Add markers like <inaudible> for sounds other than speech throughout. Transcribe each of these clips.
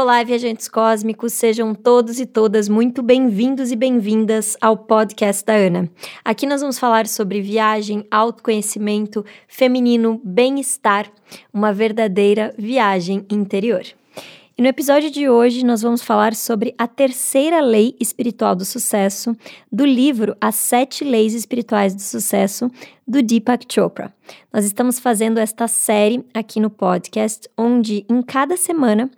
Olá, viajantes cósmicos, sejam todos e todas muito bem-vindos e bem-vindas ao podcast da Ana. Aqui nós vamos falar sobre viagem, autoconhecimento, feminino, bem-estar, uma verdadeira viagem interior. E no episódio de hoje nós vamos falar sobre a terceira lei espiritual do sucesso do livro As Sete Leis Espirituais do Sucesso do Deepak Chopra. Nós estamos fazendo esta série aqui no podcast, onde em cada semana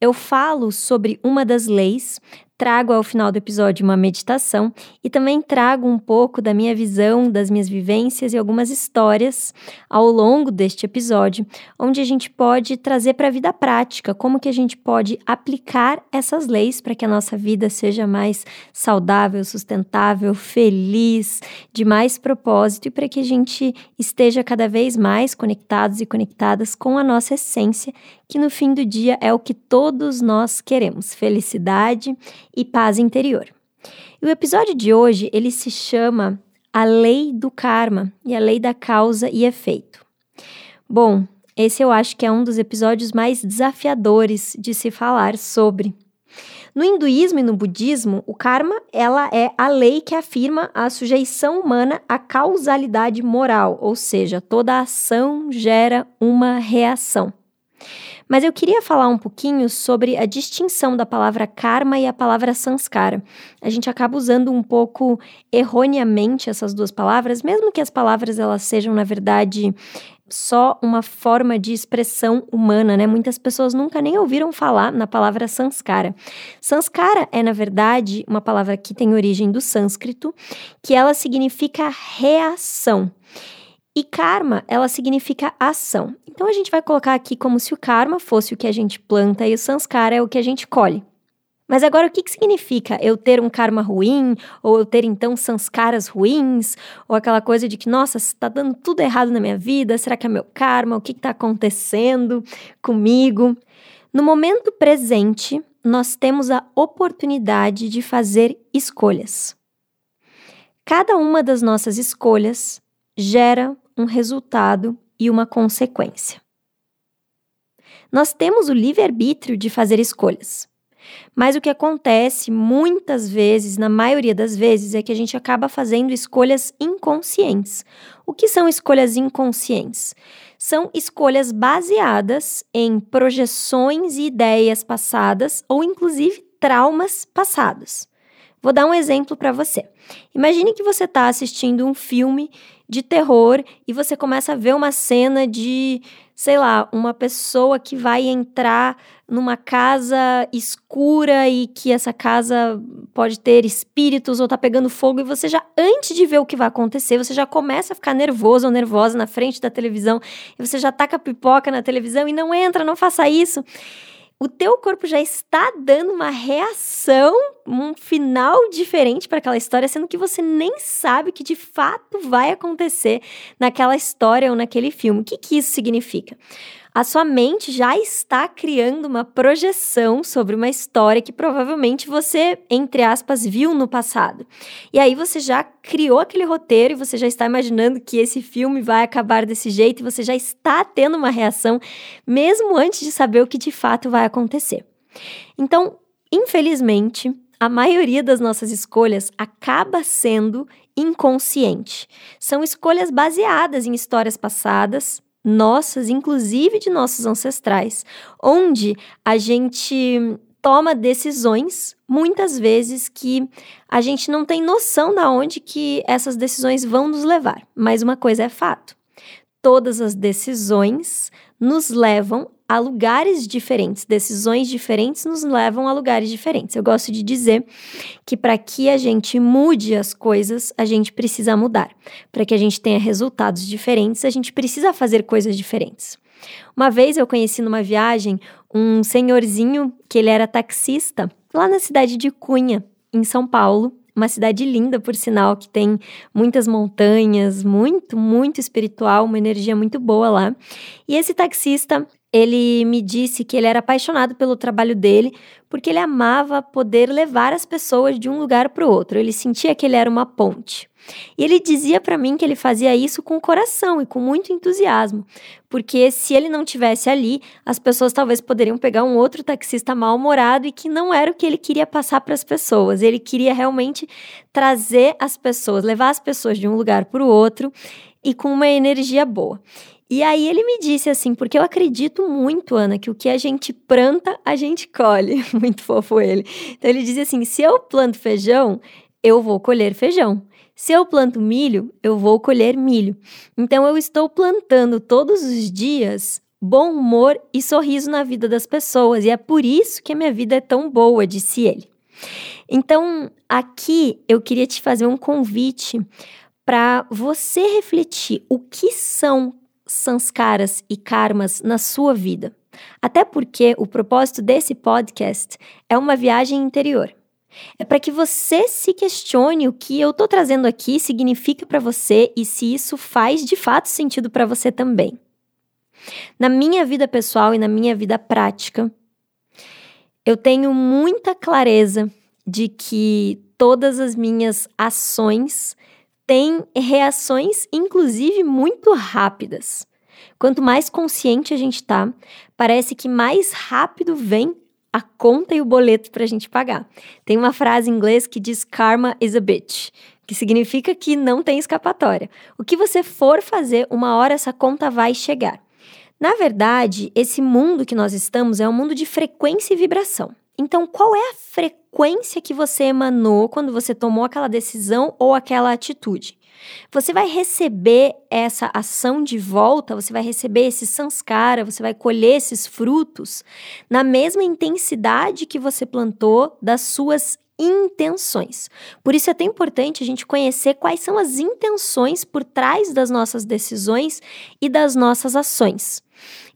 eu falo sobre uma das leis, trago ao final do episódio uma meditação e também trago um pouco da minha visão, das minhas vivências e algumas histórias ao longo deste episódio, onde a gente pode trazer para a vida prática como que a gente pode aplicar essas leis para que a nossa vida seja mais saudável, sustentável, feliz, de mais propósito e para que a gente esteja cada vez mais conectados e conectadas com a nossa essência, que no fim do dia é o que todos nós queremos: felicidade e paz interior. E o episódio de hoje, ele se chama A Lei do Karma e a Lei da Causa e Efeito. Bom, esse eu acho que é um dos episódios mais desafiadores de se falar sobre. No hinduísmo e no budismo, o karma ela é a lei que afirma a sujeição humana à causalidade moral, ou seja, toda ação gera uma reação. Mas eu queria falar um pouquinho sobre a distinção da palavra karma e a palavra sanskara. A gente acaba usando um pouco erroneamente essas duas palavras, mesmo que as palavras elas sejam na verdade só uma forma de expressão humana, né? Muitas pessoas nunca nem ouviram falar na palavra sanskara. Sanskara é, na verdade, uma palavra que tem origem do sânscrito, que ela significa reação. E karma, ela significa ação. Então a gente vai colocar aqui como se o karma fosse o que a gente planta e o sanskara é o que a gente colhe. Mas agora o que, que significa eu ter um karma ruim, ou eu ter então sanskaras ruins, ou aquela coisa de que, nossa, está dando tudo errado na minha vida, será que é meu karma? O que está acontecendo comigo? No momento presente, nós temos a oportunidade de fazer escolhas. Cada uma das nossas escolhas gera um resultado e uma consequência. Nós temos o livre-arbítrio de fazer escolhas. Mas o que acontece muitas vezes, na maioria das vezes, é que a gente acaba fazendo escolhas inconscientes. O que são escolhas inconscientes? São escolhas baseadas em projeções e ideias passadas ou inclusive traumas passados. Vou dar um exemplo para você. Imagine que você está assistindo um filme de terror e você começa a ver uma cena de, sei lá, uma pessoa que vai entrar numa casa escura e que essa casa pode ter espíritos ou tá pegando fogo e você já antes de ver o que vai acontecer, você já começa a ficar nervoso ou nervosa na frente da televisão e você já taca pipoca na televisão e não entra, não faça isso o teu corpo já está dando uma reação, um final diferente para aquela história, sendo que você nem sabe que de fato vai acontecer naquela história ou naquele filme. O que, que isso significa? A sua mente já está criando uma projeção sobre uma história que provavelmente você, entre aspas, viu no passado. E aí você já criou aquele roteiro e você já está imaginando que esse filme vai acabar desse jeito e você já está tendo uma reação, mesmo antes de saber o que de fato vai acontecer. Então, infelizmente, a maioria das nossas escolhas acaba sendo inconsciente. São escolhas baseadas em histórias passadas, nossas, inclusive de nossos ancestrais, onde a gente toma decisões muitas vezes que a gente não tem noção da onde que essas decisões vão nos levar. Mas uma coisa é fato. Todas as decisões nos levam a lugares diferentes, decisões diferentes nos levam a lugares diferentes. Eu gosto de dizer que para que a gente mude as coisas, a gente precisa mudar. Para que a gente tenha resultados diferentes, a gente precisa fazer coisas diferentes. Uma vez eu conheci numa viagem um senhorzinho que ele era taxista lá na cidade de Cunha, em São Paulo, uma cidade linda, por sinal, que tem muitas montanhas, muito, muito espiritual, uma energia muito boa lá. E esse taxista, ele me disse que ele era apaixonado pelo trabalho dele, porque ele amava poder levar as pessoas de um lugar para o outro. Ele sentia que ele era uma ponte. E ele dizia para mim que ele fazia isso com coração e com muito entusiasmo, porque se ele não tivesse ali, as pessoas talvez poderiam pegar um outro taxista mal-humorado e que não era o que ele queria passar para as pessoas. Ele queria realmente trazer as pessoas, levar as pessoas de um lugar para o outro e com uma energia boa. E aí ele me disse assim, porque eu acredito muito, Ana, que o que a gente planta, a gente colhe. <laughs> Muito fofo ele. Então ele dizia assim: se eu planto feijão, eu vou colher feijão. Se eu planto milho, eu vou colher milho. Então eu estou plantando todos os dias bom humor e sorriso na vida das pessoas, e é por isso que a minha vida é tão boa, disse ele. Então, aqui eu queria te fazer um convite para você refletir o que são sanskaras e karmas na sua vida. Até porque o propósito desse podcast é uma viagem interior. É para que você se questione o que eu estou trazendo aqui significa para você e se isso faz de fato sentido para você também. Na minha vida pessoal e na minha vida prática, eu tenho muita clareza de que todas as minhas ações têm reações, inclusive muito rápidas. Quanto mais consciente a gente tá, parece que mais rápido vem a conta e o boleto para a gente pagar. Tem uma frase em inglês que diz karma is a bitch, que significa que não tem escapatória. O que você for fazer, uma hora essa conta vai chegar. Na verdade, esse mundo que nós estamos é um mundo de frequência e vibração. Então, qual é a frequência que você emanou quando você tomou aquela decisão ou aquela atitude? Você vai receber essa ação de volta, você vai receber esse sanskara, você vai colher esses frutos na mesma intensidade que você plantou das suas intenções. Por isso é tão importante a gente conhecer quais são as intenções por trás das nossas decisões e das nossas ações.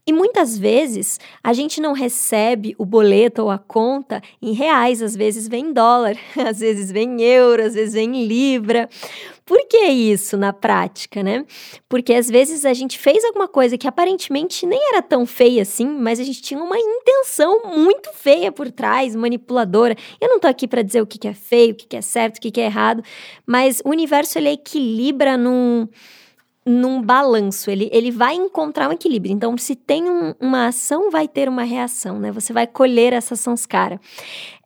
E muitas vezes a gente não recebe o boleto ou a conta em reais, às vezes vem em dólar, <laughs> às vezes vem em euro, às vezes vem em libra. Por que isso na prática, né? Porque às vezes a gente fez alguma coisa que aparentemente nem era tão feia assim, mas a gente tinha uma intenção muito feia por trás, manipuladora. Eu não tô aqui para dizer o que, é feio, o que, que é certo, o que, que é errado, mas o universo ele equilibra num num balanço, ele, ele vai encontrar um equilíbrio. Então, se tem um, uma ação, vai ter uma reação, né? Você vai colher essa sanskara.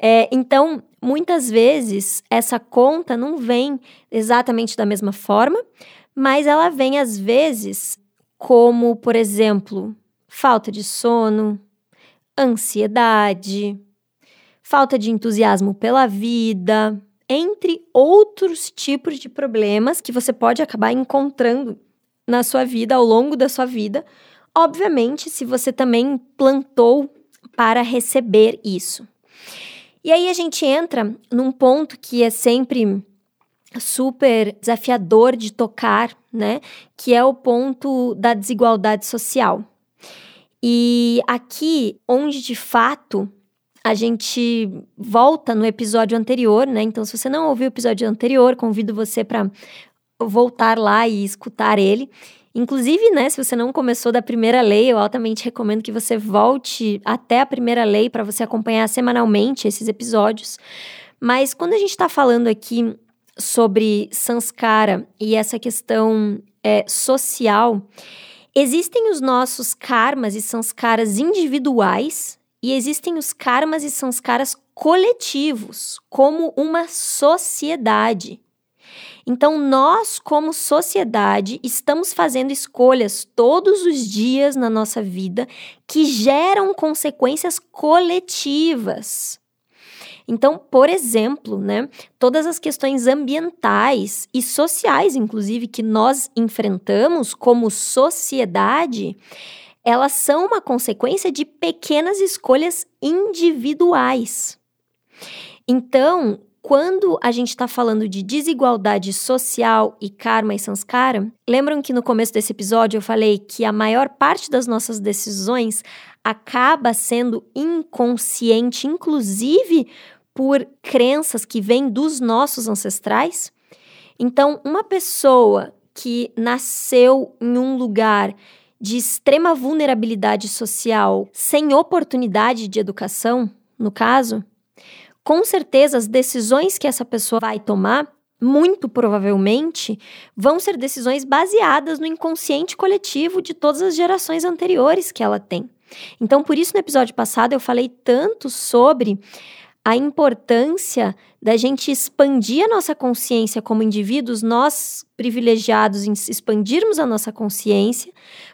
É, então, muitas vezes, essa conta não vem exatamente da mesma forma, mas ela vem, às vezes, como, por exemplo, falta de sono, ansiedade, falta de entusiasmo pela vida, entre outros tipos de problemas que você pode acabar encontrando na sua vida, ao longo da sua vida. Obviamente, se você também plantou para receber isso. E aí a gente entra num ponto que é sempre super desafiador de tocar, né? Que é o ponto da desigualdade social. E aqui, onde de fato a gente volta no episódio anterior, né? Então, se você não ouviu o episódio anterior, convido você para voltar lá e escutar ele. Inclusive, né, se você não começou da primeira lei, eu altamente recomendo que você volte até a primeira lei para você acompanhar semanalmente esses episódios. Mas quando a gente está falando aqui sobre Sanskara e essa questão é, social, existem os nossos karmas e sanskaras individuais e existem os karmas e sanskaras coletivos, como uma sociedade. Então, nós, como sociedade, estamos fazendo escolhas todos os dias na nossa vida que geram consequências coletivas. Então, por exemplo, né, todas as questões ambientais e sociais, inclusive, que nós enfrentamos como sociedade, elas são uma consequência de pequenas escolhas individuais. Então, quando a gente está falando de desigualdade social e karma e sanskara, lembram que no começo desse episódio eu falei que a maior parte das nossas decisões acaba sendo inconsciente, inclusive por crenças que vêm dos nossos ancestrais? Então, uma pessoa que nasceu em um lugar de extrema vulnerabilidade social, sem oportunidade de educação, no caso, com certeza as decisões que essa pessoa vai tomar muito provavelmente, vão ser decisões baseadas no inconsciente coletivo de todas as gerações anteriores que ela tem. Então, por isso, no episódio passado, eu falei tanto sobre a importância da gente expandir a nossa consciência como indivíduos, nós privilegiados em expandirmos a nossa consciência,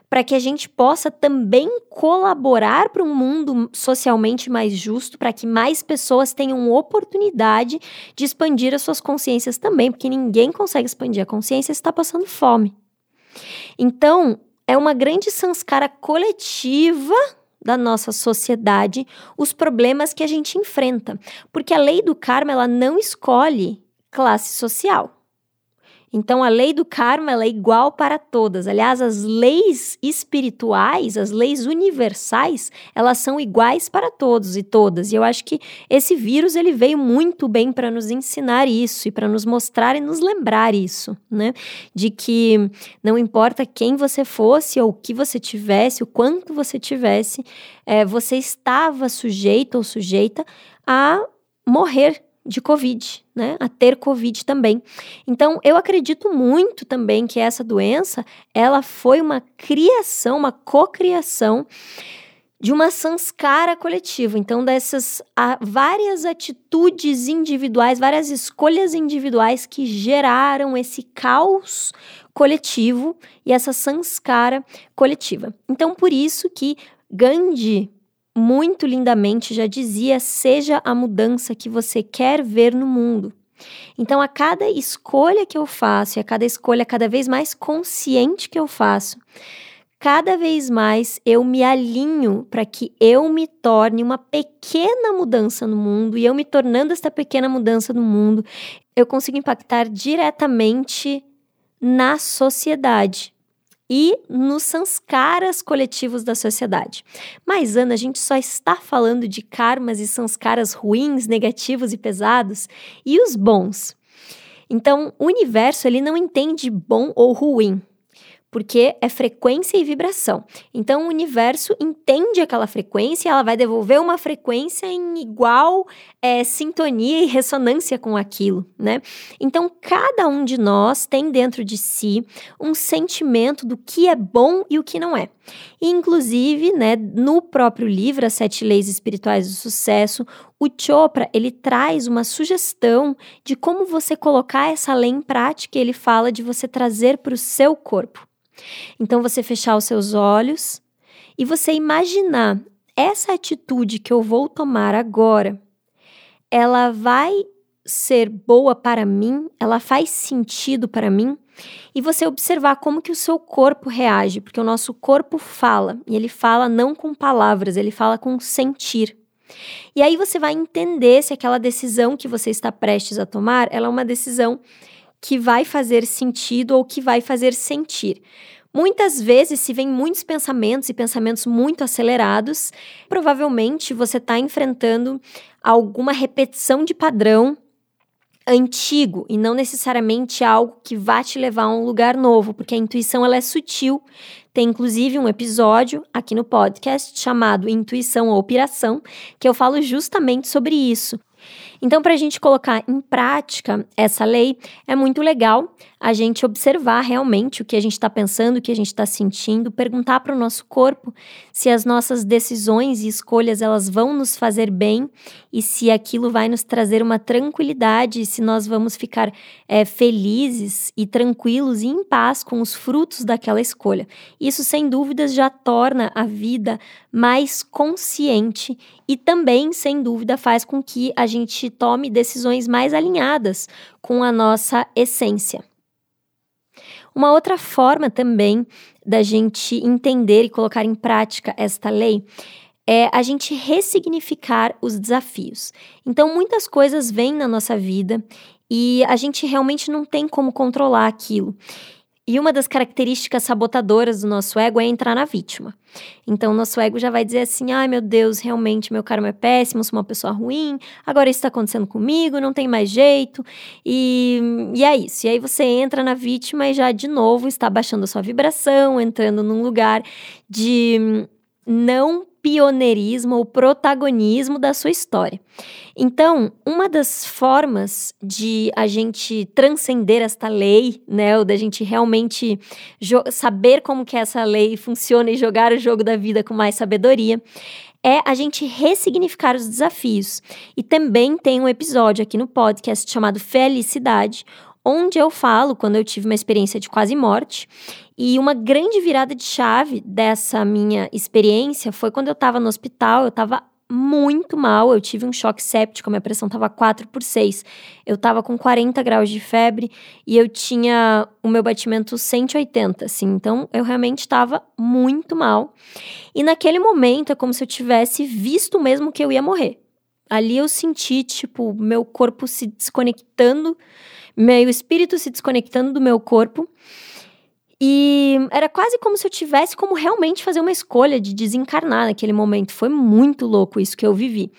para que a gente possa também colaborar para um mundo socialmente mais justo, para que mais pessoas tenham oportunidade de expandir as suas consciências também, porque ninguém consegue expandir a consciência se está passando fome. Então, é uma grande sanskara coletiva da nossa sociedade os problemas que a gente enfrenta, porque a lei do karma ela não escolhe classe social. Então, a lei do karma é igual para todas. Aliás, as leis espirituais, as leis universais, elas são iguais para todos e todas. E eu acho que esse vírus ele veio muito bem para nos ensinar isso e para nos mostrar e nos lembrar isso, né? De que não importa quem você fosse ou o que você tivesse, o quanto você tivesse, é, você estava sujeito ou sujeita a morrer de Covid, né? A ter Covid também. Então, eu acredito muito também que essa doença, ela foi uma criação, uma cocriação de uma sanskara coletiva. Então, dessas a, várias atitudes individuais, várias escolhas individuais que geraram esse caos coletivo e essa sanskara coletiva. Então, por isso que Gandhi muito lindamente já dizia: seja a mudança que você quer ver no mundo. Então, a cada escolha que eu faço, e a cada escolha cada vez mais consciente que eu faço, cada vez mais eu me alinho para que eu me torne uma pequena mudança no mundo, e eu me tornando esta pequena mudança no mundo, eu consigo impactar diretamente na sociedade e nos sanskaras coletivos da sociedade. Mas, Ana, a gente só está falando de karmas e sanskaras ruins, negativos e pesados, e os bons. Então, o universo ele não entende bom ou ruim porque é frequência e vibração. Então, o universo entende aquela frequência, ela vai devolver uma frequência em igual é, sintonia e ressonância com aquilo, né? Então, cada um de nós tem dentro de si um sentimento do que é bom e o que não é. E, inclusive, né, no próprio livro As Sete Leis Espirituais do Sucesso, o Chopra ele traz uma sugestão de como você colocar essa lei em prática. Ele fala de você trazer para o seu corpo. Então você fechar os seus olhos e você imaginar essa atitude que eu vou tomar agora, ela vai ser boa para mim, ela faz sentido para mim, e você observar como que o seu corpo reage, porque o nosso corpo fala, e ele fala não com palavras, ele fala com sentir. E aí você vai entender se aquela decisão que você está prestes a tomar, ela é uma decisão que vai fazer sentido ou que vai fazer sentir. Muitas vezes, se vem muitos pensamentos e pensamentos muito acelerados, provavelmente você está enfrentando alguma repetição de padrão antigo e não necessariamente algo que vá te levar a um lugar novo, porque a intuição ela é sutil. Tem inclusive um episódio aqui no podcast chamado Intuição ou Piração, que eu falo justamente sobre isso. Então, para a gente colocar em prática essa lei, é muito legal a gente observar realmente o que a gente está pensando, o que a gente está sentindo, perguntar para o nosso corpo se as nossas decisões e escolhas elas vão nos fazer bem e se aquilo vai nos trazer uma tranquilidade, se nós vamos ficar é, felizes e tranquilos e em paz com os frutos daquela escolha. Isso, sem dúvidas, já torna a vida mais consciente e também, sem dúvida, faz com que a gente tome decisões mais alinhadas com a nossa essência. Uma outra forma também da gente entender e colocar em prática esta lei é a gente ressignificar os desafios. Então, muitas coisas vêm na nossa vida e a gente realmente não tem como controlar aquilo. E uma das características sabotadoras do nosso ego é entrar na vítima. Então, nosso ego já vai dizer assim: ai meu Deus, realmente meu karma é péssimo, sou uma pessoa ruim, agora isso está acontecendo comigo, não tem mais jeito. E, e é isso. E aí você entra na vítima e já de novo está baixando a sua vibração, entrando num lugar de não pioneirismo ou protagonismo da sua história. Então, uma das formas de a gente transcender esta lei, né, ou da gente realmente saber como que essa lei funciona e jogar o jogo da vida com mais sabedoria, é a gente ressignificar os desafios. E também tem um episódio aqui no podcast chamado Felicidade, onde eu falo quando eu tive uma experiência de quase morte. E uma grande virada de chave dessa minha experiência foi quando eu estava no hospital, eu estava muito mal, eu tive um choque séptico, minha pressão estava 4 por 6. Eu estava com 40 graus de febre e eu tinha o meu batimento 180, assim. Então, eu realmente estava muito mal. E naquele momento é como se eu tivesse visto mesmo que eu ia morrer. Ali eu senti, tipo, meu corpo se desconectando meu espírito se desconectando do meu corpo. E era quase como se eu tivesse como realmente fazer uma escolha de desencarnar naquele momento. Foi muito louco isso que eu vivi.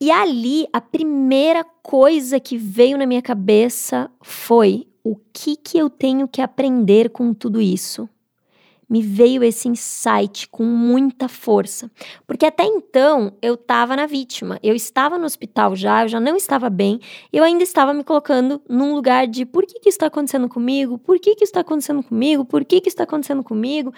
E ali, a primeira coisa que veio na minha cabeça foi: o que que eu tenho que aprender com tudo isso? Me veio esse insight com muita força. Porque até então eu estava na vítima, eu estava no hospital já, eu já não estava bem, eu ainda estava me colocando num lugar de por que, que isso está acontecendo comigo? Por que, que isso está acontecendo comigo? Por que, que isso está acontecendo comigo?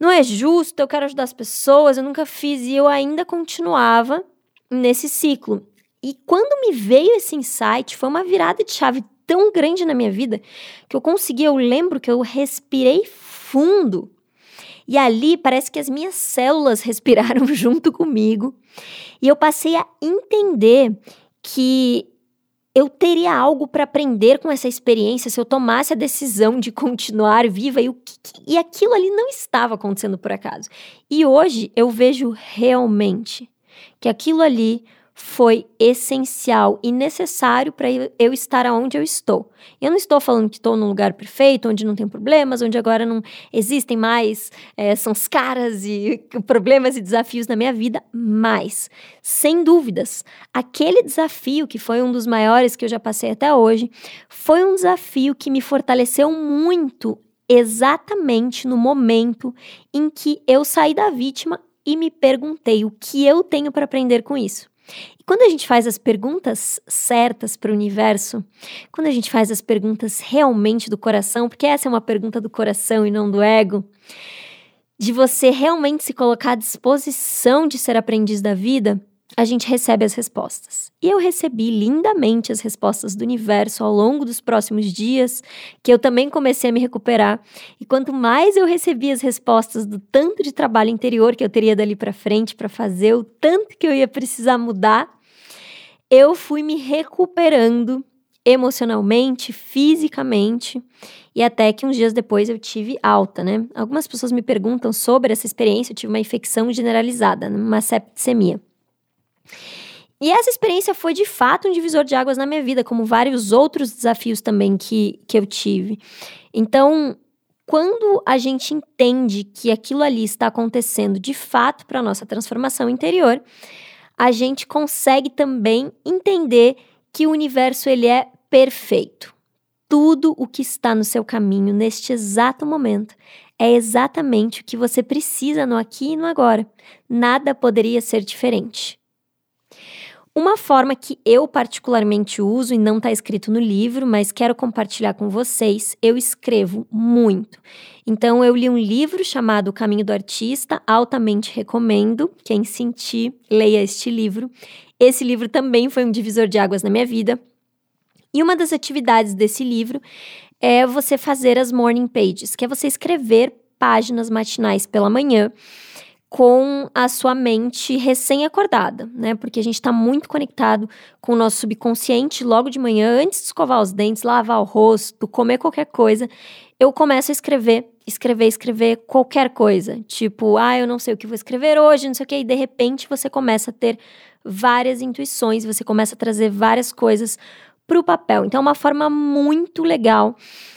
Não é justo, eu quero ajudar as pessoas, eu nunca fiz e eu ainda continuava nesse ciclo. E quando me veio esse insight, foi uma virada de chave tão grande na minha vida que eu consegui, eu lembro que eu respirei fundo. E ali parece que as minhas células <laughs> respiraram junto comigo. E eu passei a entender que eu teria algo para aprender com essa experiência se eu tomasse a decisão de continuar viva e, o que, e aquilo ali não estava acontecendo por acaso. E hoje eu vejo realmente que aquilo ali foi essencial e necessário para eu estar onde eu estou. Eu não estou falando que estou num lugar perfeito, onde não tem problemas, onde agora não existem mais, é, são os caras e <laughs> problemas e desafios na minha vida, mas, sem dúvidas, aquele desafio que foi um dos maiores que eu já passei até hoje, foi um desafio que me fortaleceu muito exatamente no momento em que eu saí da vítima e me perguntei o que eu tenho para aprender com isso. E quando a gente faz as perguntas certas para o universo, quando a gente faz as perguntas realmente do coração, porque essa é uma pergunta do coração e não do ego, de você realmente se colocar à disposição de ser aprendiz da vida, a gente recebe as respostas. E eu recebi lindamente as respostas do universo ao longo dos próximos dias, que eu também comecei a me recuperar. E quanto mais eu recebi as respostas do tanto de trabalho interior que eu teria dali para frente para fazer, o tanto que eu ia precisar mudar, eu fui me recuperando emocionalmente, fisicamente, e até que uns dias depois eu tive alta, né? Algumas pessoas me perguntam sobre essa experiência, eu tive uma infecção generalizada, uma septicemia. E essa experiência foi de fato um divisor de águas na minha vida, como vários outros desafios também que, que eu tive. Então, quando a gente entende que aquilo ali está acontecendo de fato para a nossa transformação interior, a gente consegue também entender que o universo ele é perfeito. Tudo o que está no seu caminho neste exato momento é exatamente o que você precisa no aqui e no agora. Nada poderia ser diferente. Uma forma que eu particularmente uso e não está escrito no livro, mas quero compartilhar com vocês, eu escrevo muito. Então eu li um livro chamado O Caminho do Artista, altamente recomendo. Quem sentir, leia este livro. Esse livro também foi um divisor de águas na minha vida. E uma das atividades desse livro é você fazer as morning pages, que é você escrever páginas matinais pela manhã com a sua mente recém-acordada, né? Porque a gente está muito conectado com o nosso subconsciente logo de manhã, antes de escovar os dentes, lavar o rosto, comer qualquer coisa. Eu começo a escrever, escrever, escrever qualquer coisa. Tipo, ah, eu não sei o que vou escrever hoje, não sei o que. E de repente você começa a ter várias intuições, você começa a trazer várias coisas para o papel. Então, é uma forma muito legal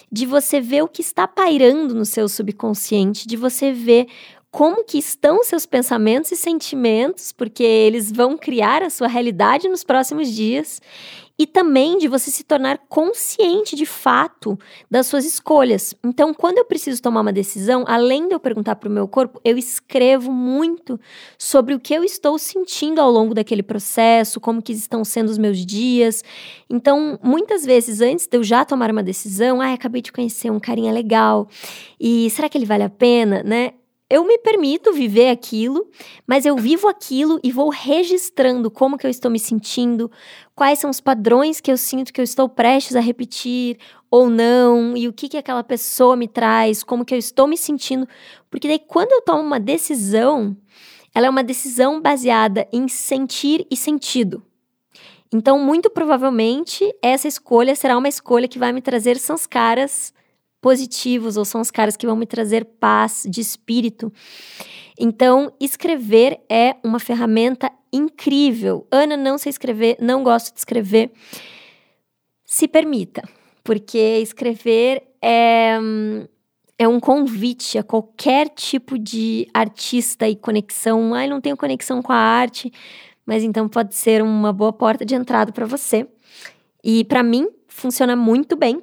de você ver o que está pairando no seu subconsciente, de você ver como que estão seus pensamentos e sentimentos, porque eles vão criar a sua realidade nos próximos dias, e também de você se tornar consciente de fato das suas escolhas. Então, quando eu preciso tomar uma decisão, além de eu perguntar para o meu corpo, eu escrevo muito sobre o que eu estou sentindo ao longo daquele processo, como que estão sendo os meus dias. Então, muitas vezes antes de eu já tomar uma decisão, ah, acabei de conhecer um carinha legal e será que ele vale a pena, né? Eu me permito viver aquilo, mas eu vivo aquilo e vou registrando como que eu estou me sentindo, quais são os padrões que eu sinto que eu estou prestes a repetir ou não, e o que que aquela pessoa me traz, como que eu estou me sentindo, porque daí quando eu tomo uma decisão, ela é uma decisão baseada em sentir e sentido. Então, muito provavelmente, essa escolha será uma escolha que vai me trazer sanskaras positivos ou são os caras que vão me trazer paz de espírito. Então, escrever é uma ferramenta incrível. Ana, não sei escrever, não gosto de escrever. Se permita, porque escrever é, é um convite a qualquer tipo de artista e conexão. Ai, não tenho conexão com a arte, mas então pode ser uma boa porta de entrada para você. E para mim, funciona muito bem.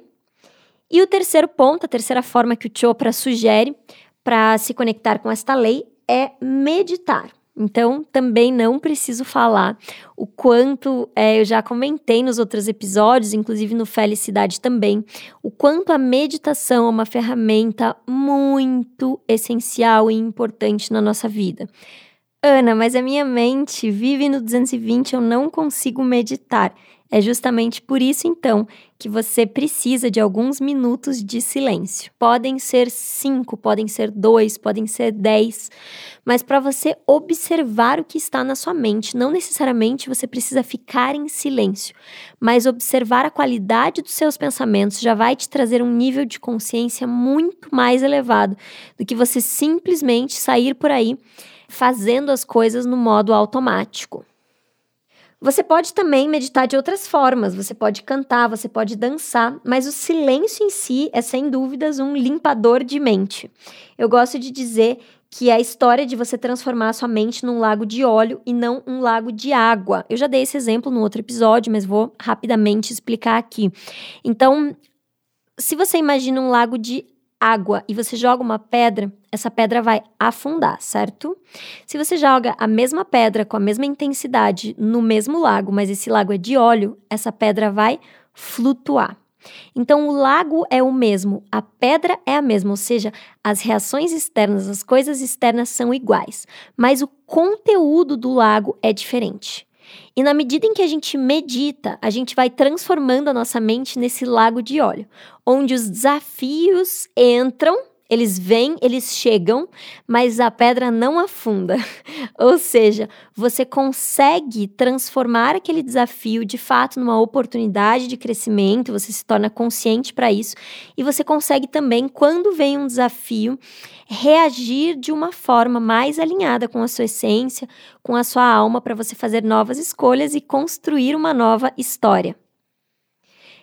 E o terceiro ponto, a terceira forma que o Chopra sugere para se conectar com esta lei é meditar. Então, também não preciso falar o quanto, é, eu já comentei nos outros episódios, inclusive no Felicidade também, o quanto a meditação é uma ferramenta muito essencial e importante na nossa vida. Ana, mas a minha mente vive no 220, eu não consigo meditar. É justamente por isso, então, que você precisa de alguns minutos de silêncio. Podem ser cinco, podem ser dois, podem ser dez, mas para você observar o que está na sua mente. Não necessariamente você precisa ficar em silêncio, mas observar a qualidade dos seus pensamentos já vai te trazer um nível de consciência muito mais elevado do que você simplesmente sair por aí fazendo as coisas no modo automático. Você pode também meditar de outras formas, você pode cantar, você pode dançar, mas o silêncio em si é sem dúvidas um limpador de mente. Eu gosto de dizer que é a história de você transformar a sua mente num lago de óleo e não um lago de água. Eu já dei esse exemplo no outro episódio, mas vou rapidamente explicar aqui. Então, se você imagina um lago de água e você joga uma pedra, essa pedra vai afundar, certo? Se você joga a mesma pedra com a mesma intensidade no mesmo lago, mas esse lago é de óleo, essa pedra vai flutuar. Então, o lago é o mesmo, a pedra é a mesma, ou seja, as reações externas, as coisas externas são iguais, mas o conteúdo do lago é diferente. E na medida em que a gente medita, a gente vai transformando a nossa mente nesse lago de óleo, onde os desafios entram eles vêm, eles chegam, mas a pedra não afunda. <laughs> Ou seja, você consegue transformar aquele desafio de fato numa oportunidade de crescimento, você se torna consciente para isso e você consegue também, quando vem um desafio, reagir de uma forma mais alinhada com a sua essência, com a sua alma, para você fazer novas escolhas e construir uma nova história.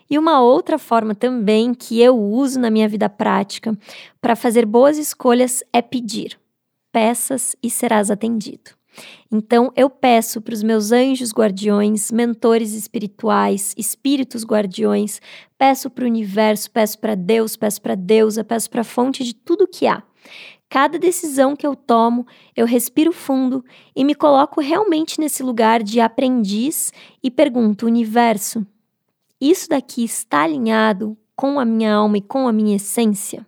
E uma outra forma também que eu uso na minha vida prática para fazer boas escolhas é pedir. Peças e serás atendido. Então eu peço para os meus anjos guardiões, mentores espirituais, espíritos guardiões, peço para o universo, peço para Deus, peço para Deusa, peço para a fonte de tudo que há. Cada decisão que eu tomo, eu respiro fundo e me coloco realmente nesse lugar de aprendiz e pergunto: universo, isso daqui está alinhado com a minha alma e com a minha essência?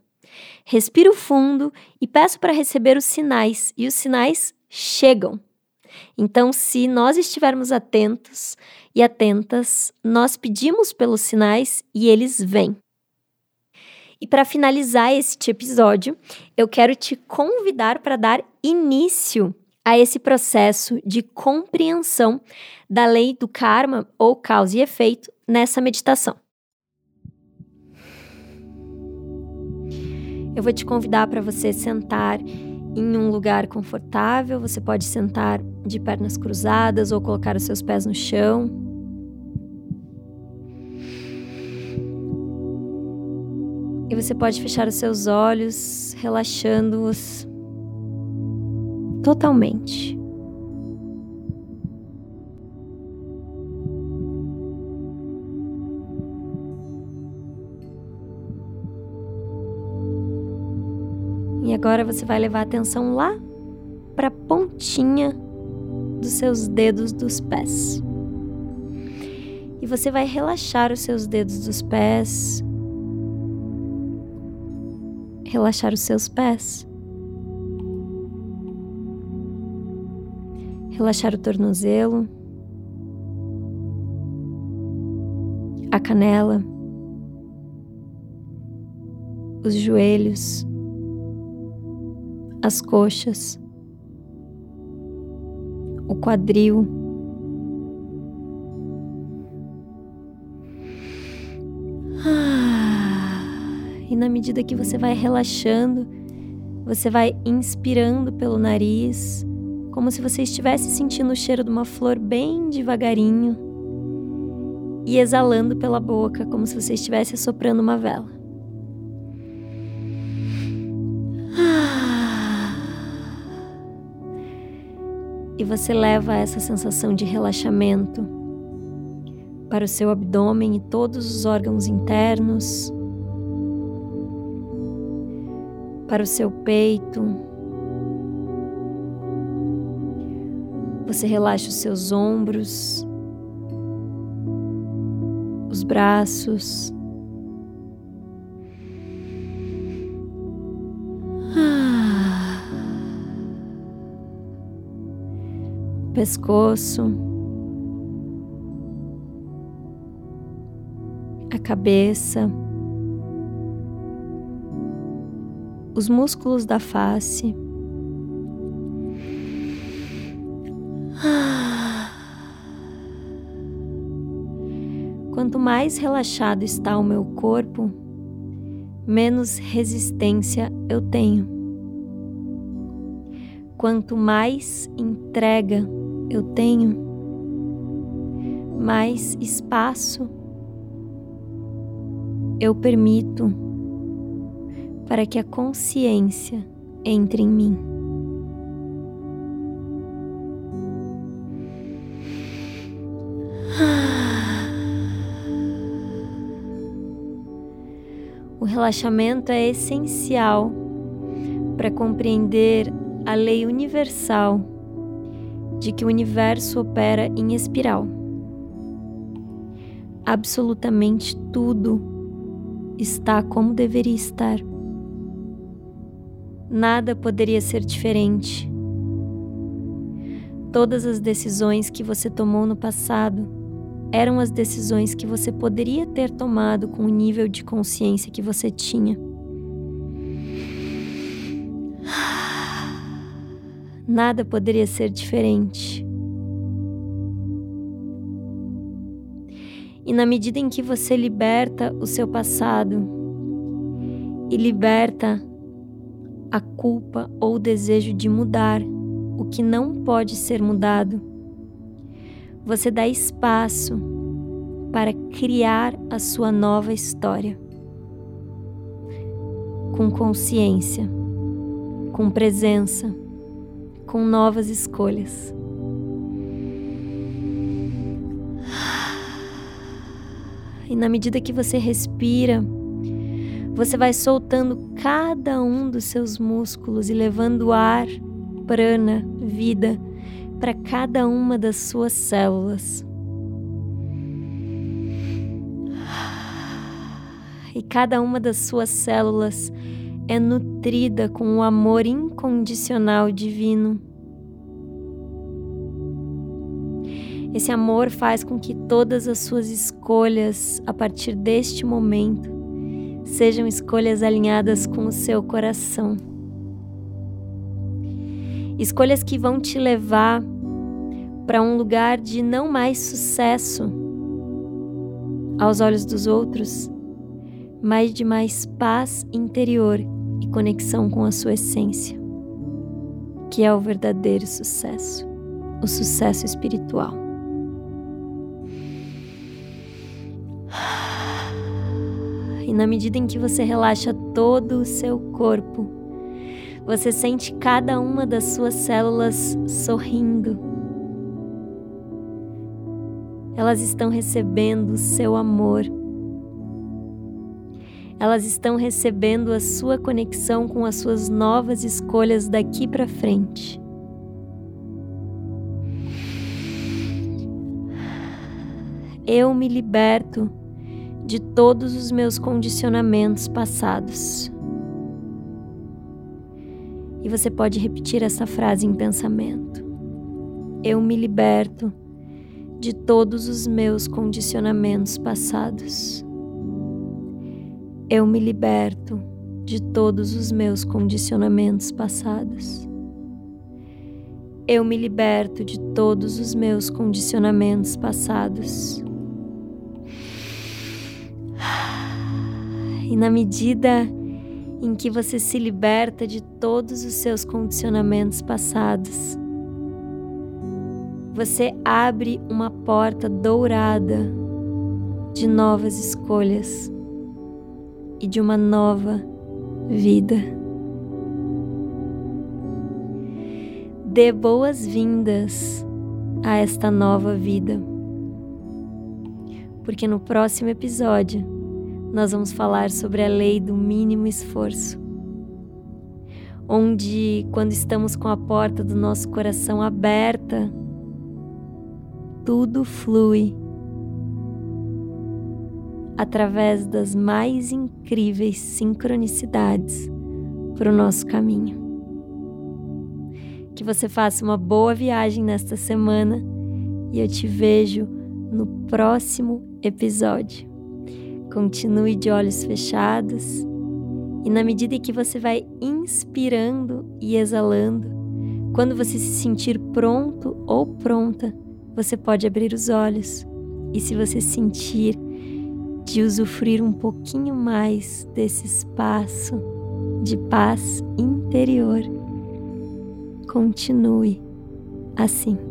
Respiro fundo e peço para receber os sinais, e os sinais chegam. Então, se nós estivermos atentos e atentas, nós pedimos pelos sinais e eles vêm. E para finalizar este episódio, eu quero te convidar para dar início a esse processo de compreensão da lei do karma ou causa e efeito nessa meditação. Eu vou te convidar para você sentar em um lugar confortável. Você pode sentar de pernas cruzadas ou colocar os seus pés no chão. E você pode fechar os seus olhos, relaxando-os totalmente. E agora você vai levar a atenção lá para a pontinha dos seus dedos dos pés. E você vai relaxar os seus dedos dos pés, relaxar os seus pés, relaxar o tornozelo, a canela, os joelhos, as coxas, o quadril. Ah, e na medida que você vai relaxando, você vai inspirando pelo nariz, como se você estivesse sentindo o cheiro de uma flor bem devagarinho, e exalando pela boca, como se você estivesse soprando uma vela. e você leva essa sensação de relaxamento para o seu abdômen e todos os órgãos internos, para o seu peito. Você relaxa os seus ombros, os braços. pescoço, a cabeça, os músculos da face. Quanto mais relaxado está o meu corpo, menos resistência eu tenho. Quanto mais entrega eu tenho, mais espaço eu permito para que a consciência entre em mim. Relaxamento é essencial para compreender a lei universal de que o universo opera em espiral. Absolutamente tudo está como deveria estar. Nada poderia ser diferente. Todas as decisões que você tomou no passado eram as decisões que você poderia ter tomado com o nível de consciência que você tinha. nada poderia ser diferente. E na medida em que você liberta o seu passado e liberta a culpa ou o desejo de mudar o que não pode ser mudado, você dá espaço para criar a sua nova história. Com consciência, com presença com novas escolhas. E na medida que você respira, você vai soltando cada um dos seus músculos e levando ar, prana, vida para cada uma das suas células. E cada uma das suas células é nutrida com o amor incondicional divino. Esse amor faz com que todas as suas escolhas a partir deste momento sejam escolhas alinhadas com o seu coração. Escolhas que vão te levar para um lugar de não mais sucesso aos olhos dos outros, mas de mais paz interior e conexão com a sua essência, que é o verdadeiro sucesso, o sucesso espiritual. E na medida em que você relaxa todo o seu corpo, você sente cada uma das suas células sorrindo. Elas estão recebendo o seu amor. Elas estão recebendo a sua conexão com as suas novas escolhas daqui para frente. Eu me liberto de todos os meus condicionamentos passados. E você pode repetir essa frase em pensamento. Eu me liberto de todos os meus condicionamentos passados. Eu me liberto de todos os meus condicionamentos passados. Eu me liberto de todos os meus condicionamentos passados. E na medida em que você se liberta de todos os seus condicionamentos passados, você abre uma porta dourada de novas escolhas e de uma nova vida. Dê boas-vindas a esta nova vida, porque no próximo episódio nós vamos falar sobre a lei do mínimo esforço. Onde, quando estamos com a porta do nosso coração aberta, tudo flui através das mais incríveis sincronicidades para o nosso caminho. Que você faça uma boa viagem nesta semana e eu te vejo no próximo episódio. Continue de olhos fechados e, na medida em que você vai inspirando e exalando, quando você se sentir pronto ou pronta, você pode abrir os olhos. E se você sentir de usufruir um pouquinho mais desse espaço de paz interior, continue assim.